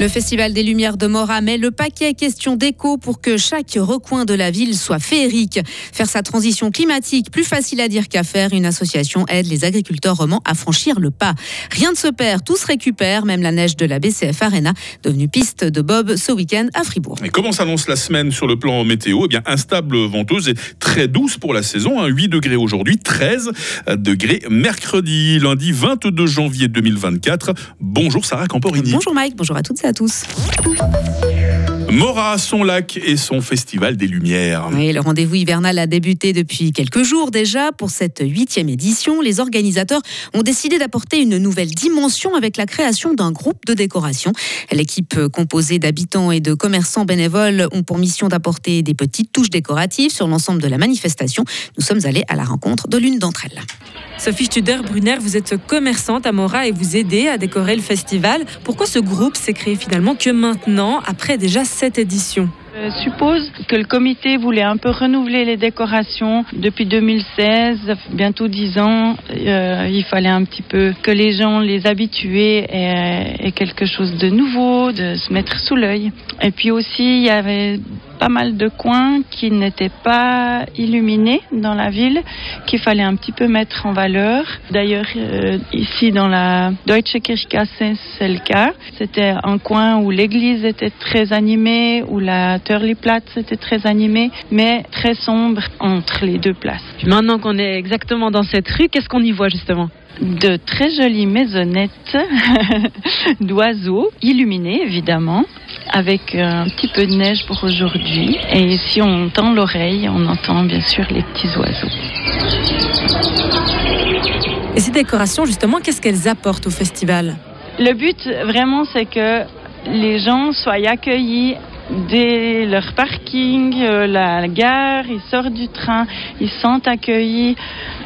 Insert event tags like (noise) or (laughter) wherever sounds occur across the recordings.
Le Festival des Lumières de Mora met le paquet question d'éco pour que chaque recoin de la ville soit féerique. Faire sa transition climatique, plus facile à dire qu'à faire, une association aide les agriculteurs romans à franchir le pas. Rien ne se perd, tout se récupère, même la neige de la BCF Arena, devenue piste de Bob ce week-end à Fribourg. Et comment s'annonce la semaine sur le plan météo? Eh bien, instable, venteuse et très douce pour la saison. 8 hein. degrés aujourd'hui, 13 degrés mercredi, lundi 22 janvier 2024. Bonjour Sarah Camporini. Bonjour Mike, bonjour à toutes à tous. Mora, son lac et son festival des Lumières. Oui, le rendez-vous hivernal a débuté depuis quelques jours déjà. Pour cette huitième édition, les organisateurs ont décidé d'apporter une nouvelle dimension avec la création d'un groupe de décoration. L'équipe composée d'habitants et de commerçants bénévoles ont pour mission d'apporter des petites touches décoratives sur l'ensemble de la manifestation. Nous sommes allés à la rencontre de l'une d'entre elles. Sophie Studer-Brunner, vous êtes commerçante à Mora et vous aidez à décorer le festival. Pourquoi ce groupe s'est créé finalement que maintenant, après déjà je suppose que le comité voulait un peu renouveler les décorations depuis 2016, bientôt 10 ans. Euh, il fallait un petit peu que les gens les habituaient et, et quelque chose de nouveau, de se mettre sous l'œil. Et puis aussi, il y avait pas mal de coins qui n'étaient pas illuminés dans la ville, qu'il fallait un petit peu mettre en valeur. D'ailleurs, euh, ici dans la Deutsche Kirchgasse, c'est le cas. C'était un coin où l'église était très animée, où la Törliplatz était très animée, mais très sombre entre les deux places. maintenant qu'on est exactement dans cette rue, qu'est-ce qu'on y voit justement? De très jolies maisonnettes (laughs) d'oiseaux, illuminées évidemment, avec un petit peu de neige pour aujourd'hui. Et si on tend l'oreille, on entend bien sûr les petits oiseaux. Et ces décorations, justement, qu'est-ce qu'elles apportent au festival? Le but, vraiment, c'est que les gens soient accueillis dès leur parking, euh, la gare, ils sortent du train, ils sont accueillis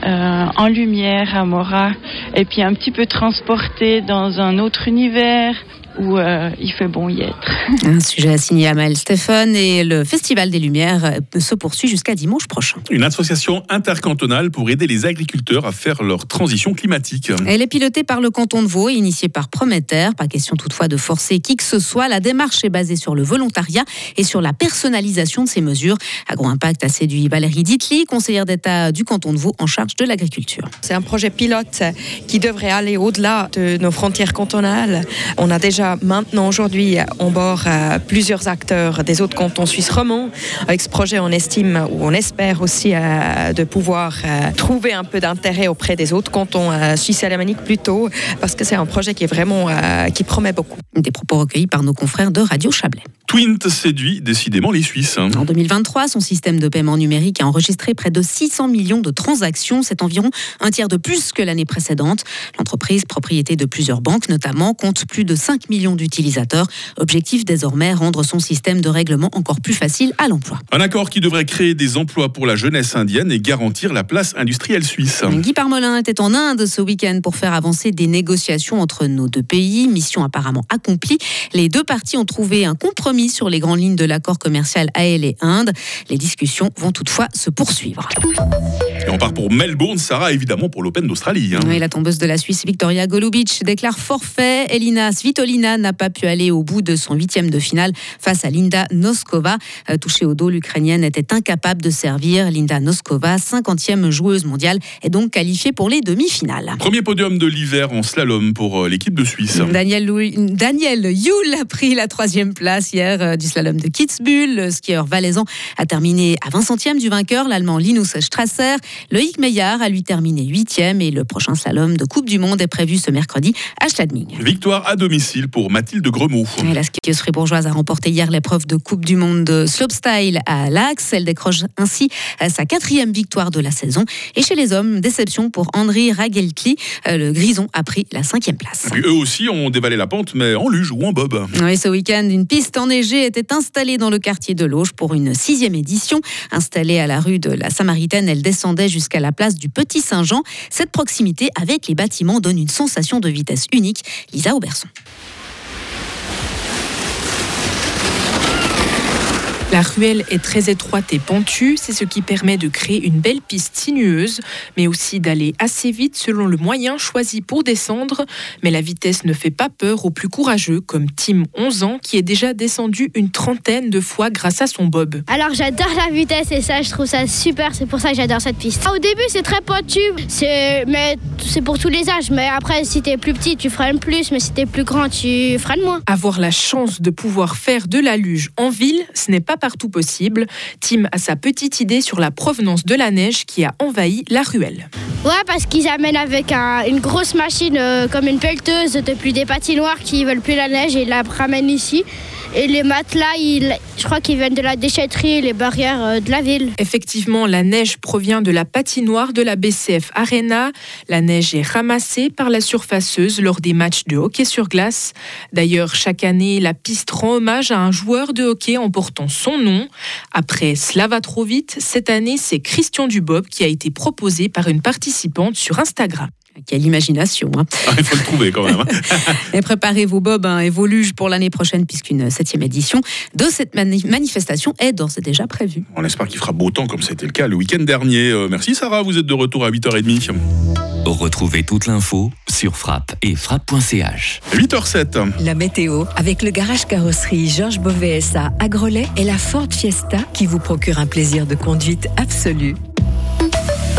euh, en lumière à Mora et puis un petit peu transportés dans un autre univers, où euh, il fait bon y être. (laughs) Un sujet assigné à Maël Stéphane et le Festival des Lumières euh, se poursuit jusqu'à dimanche prochain. Une association intercantonale pour aider les agriculteurs à faire leur transition climatique. Elle est pilotée par le canton de Vaud et initiée par Prometer. Pas question toutefois de forcer qui que ce soit. La démarche est basée sur le volontariat et sur la personnalisation de ces mesures. Agro-Impact a séduit Valérie Ditli, conseillère d'État du canton de Vaud en charge de l'agriculture. C'est un projet pilote qui devrait aller au-delà de nos frontières cantonales. On a déjà maintenant aujourd'hui on bord euh, plusieurs acteurs des autres cantons suisses romans. Avec ce projet, on estime ou on espère aussi euh, de pouvoir euh, trouver un peu d'intérêt auprès des autres cantons suisses alémaniques plutôt, parce que c'est un projet qui est vraiment qui promet beaucoup. Des propos recueillis par nos confrères de Radio Chablais. Twint séduit décidément les Suisses. En 2023, son système de paiement numérique a enregistré près de 600 millions de transactions. C'est environ un tiers de plus que l'année précédente. L'entreprise, propriété de plusieurs banques notamment, compte plus de 5 millions d'utilisateurs. Objectif désormais, rendre son système de règlement encore plus facile à l'emploi. Un accord qui devrait créer des emplois pour la jeunesse indienne et garantir la place industrielle suisse. Guy Parmelin était en Inde ce week-end pour faire avancer des négociations entre nos deux pays. Mission apparemment accomplie. Les deux parties ont trouvé un compromis sur les grandes lignes de l'accord commercial AL et Inde. Les discussions vont toutefois se poursuivre. On part pour Melbourne, Sarah, évidemment pour l'Open d'Australie. Hein. la tombeuse de la Suisse, Victoria Golubic, déclare forfait. Elina Svitolina n'a pas pu aller au bout de son huitième de finale face à Linda Noskova. Euh, touchée au dos, l'Ukrainienne était incapable de servir. Linda Noskova, 50e joueuse mondiale, est donc qualifiée pour les demi-finales. Premier podium de l'hiver en slalom pour euh, l'équipe de Suisse. Daniel, Daniel Yule a pris la troisième place hier euh, du slalom de Kitzbühel. Le skieur valaisan a terminé à 20 centièmes du vainqueur, l'allemand Linus Strasser. Loïc Meillard a lui terminé 8e et le prochain slalom de Coupe du Monde est prévu ce mercredi à Schladming. Victoire à domicile pour Mathilde Gremaud. la skieuse fribourgeoise a remporté hier l'épreuve de Coupe du Monde de slopestyle à l'Axe. Elle décroche ainsi sa quatrième victoire de la saison. Et chez les hommes, déception pour André Rageltli. Euh, le Grison a pris la cinquième place. eux aussi ont dévalé la pente, mais en luge ou en bob. Oui, ce week-end, une piste enneigée était installée dans le quartier de Loge pour une sixième édition. Installée à la rue de la Samaritaine, elle descendait jusqu'à la place du Petit Saint-Jean. Cette proximité avec les bâtiments donne une sensation de vitesse unique. Lisa Auberson. La ruelle est très étroite et pentue, c'est ce qui permet de créer une belle piste sinueuse, mais aussi d'aller assez vite selon le moyen choisi pour descendre. Mais la vitesse ne fait pas peur aux plus courageux, comme Tim, 11 ans, qui est déjà descendu une trentaine de fois grâce à son bob. Alors j'adore la vitesse et ça, je trouve ça super, c'est pour ça que j'adore cette piste. Au début, c'est très pentu, mais c'est pour tous les âges. Mais après, si t'es plus petit, tu freines plus, mais si t'es plus grand, tu freines moins. Avoir la chance de pouvoir faire de la luge en ville, ce n'est pas partout possible. Tim a sa petite idée sur la provenance de la neige qui a envahi la ruelle. Ouais, parce qu'ils amènent avec un- une grosse machine euh, comme une pelleteuse depuis des patinoires qui veulent plus la neige et la ramènent ici. Et les matelas, ils- je crois qu'ils viennent de la déchetterie, les barrières euh, de la ville. Effectivement, la neige provient de la patinoire de la BCF Arena. La neige est ramassée par la surfaceuse lors des matchs de hockey sur glace. D'ailleurs, chaque année, la piste rend hommage à un joueur de hockey en portant son nom. Après Slava Trovit, cette année, c'est Christian Dubob qui a été proposé par une participante sur Instagram. Quelle imagination. hein. Ah, il faut le trouver quand même. hein. (laughs) Et préparez vos bobs hein, et vos luges pour l'année prochaine, puisqu'une septième édition de cette mani- manifestation est d'ores et déjà prévue. On espère qu'il fera beau temps comme c'était le cas le week-end dernier. Euh, merci Sarah, vous êtes de retour à 8h30. Retrouvez toute l'info sur frappe et frappe.ch. 8h07. La météo avec le garage carrosserie Georges Beauvais SA à Grelais et la Ford Fiesta qui vous procure un plaisir de conduite absolu.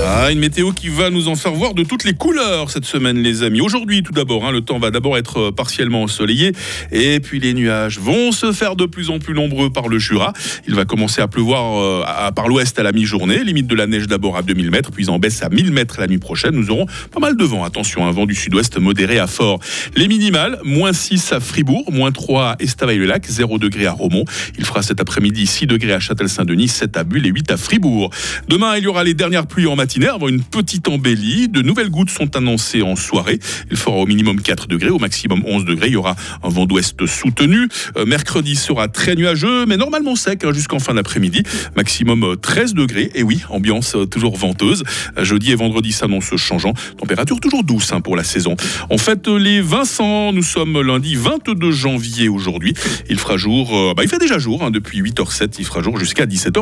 Ah, une météo qui va nous en faire voir de toutes les couleurs cette semaine, les amis. Aujourd'hui, tout d'abord, hein, le temps va d'abord être euh, partiellement ensoleillé et puis les nuages vont se faire de plus en plus nombreux par le Jura. Il va commencer à pleuvoir euh, à- par l'ouest à la mi-journée, limite de la neige d'abord à 2000 mètres, puis en baisse à 1000 mètres la nuit prochaine. Nous aurons pas mal de vent. Attention, un vent du sud-ouest modéré à fort. Les minimales, moins 6 à Fribourg, moins 3 à Estavayer-le-Lac, 0 degré à Romont. Il fera cet après-midi 6 degrés à Châtel-Saint-Denis, 7 à Bulle et 8 à Fribourg. Demain, il y aura les dernières pluies en matinée avant une petite embellie. De nouvelles gouttes sont annoncées en soirée. Il fera au minimum 4 degrés, au maximum 11 degrés. Il y aura un vent d'ouest soutenu. Euh, mercredi sera très nuageux, mais normalement sec hein, jusqu'en fin d'après-midi. Maximum euh, 13 degrés. Et oui, ambiance euh, toujours venteuse. Euh, Jeudi et vendredi s'annoncent changeant. Température toujours douce hein, pour la saison. On fête les Vincent. Nous sommes lundi 22 janvier aujourd'hui. Il fera jour, euh, bah, il fait déjà jour hein, depuis 8h07. Il fera jour jusqu'à 17h.